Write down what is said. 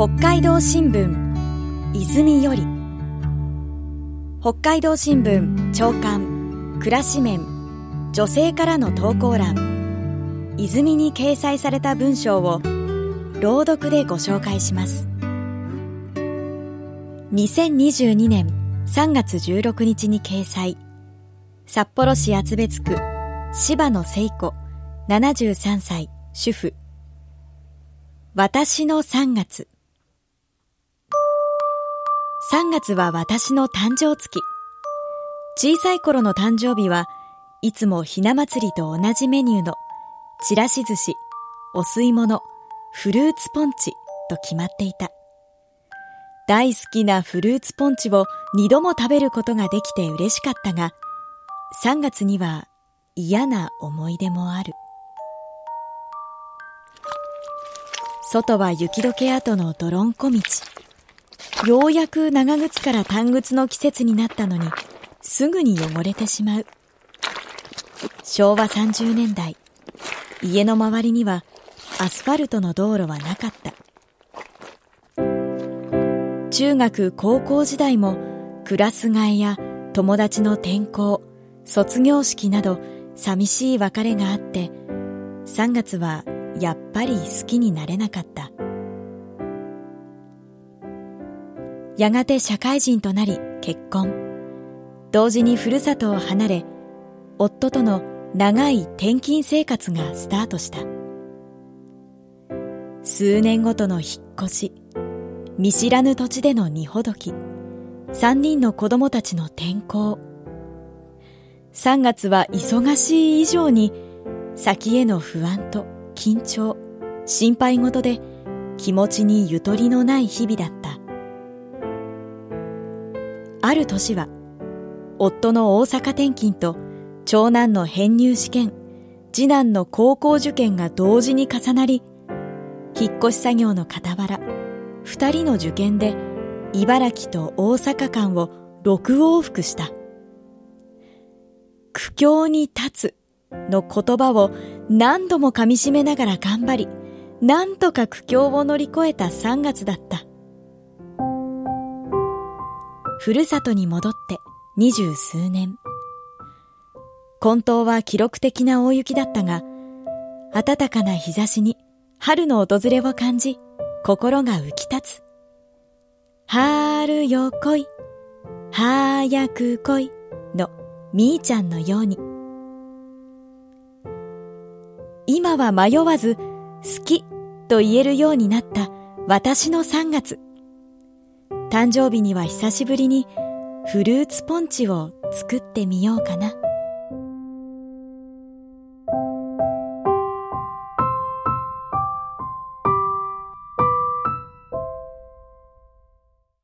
北海道新聞泉より。北海道新聞長官暮らし面女性からの投稿欄。泉に掲載された文章を朗読でご紹介します。2022年3月16日に掲載。札幌市厚別区柴野聖子73歳主婦。私の3月。3月は私の誕生月。小さい頃の誕生日はいつもひな祭りと同じメニューのちらし寿司お吸い物フルーツポンチと決まっていた。大好きなフルーツポンチを二度も食べることができて嬉しかったが3月には嫌な思い出もある。外は雪解け跡の泥んこ道。ようやく長靴から短靴の季節になったのに、すぐに汚れてしまう。昭和30年代、家の周りにはアスファルトの道路はなかった。中学高校時代もクラス替えや友達の転校、卒業式など寂しい別れがあって、3月はやっぱり好きになれなかった。やがて社会人となり結婚。同時にふるさとを離れ、夫との長い転勤生活がスタートした。数年ごとの引っ越し、見知らぬ土地での荷ほどき、三人の子供たちの転校。3月は忙しい以上に先への不安と緊張、心配事で気持ちにゆとりのない日々だった。ある年は、夫の大阪転勤と長男の編入試験、次男の高校受験が同時に重なり、引っ越し作業の傍ら、二人の受験で茨城と大阪間を六往復した。苦境に立つの言葉を何度も噛み締めながら頑張り、なんとか苦境を乗り越えた3月だった。ふるさとに戻って二十数年。混沌は記録的な大雪だったが、暖かな日差しに春の訪れを感じ、心が浮き立つ。春よ来い、早く来いのみーちゃんのように。今は迷わず好きと言えるようになった私の3月。誕生日には久しぶりにフルーツポンチを作ってみようかな。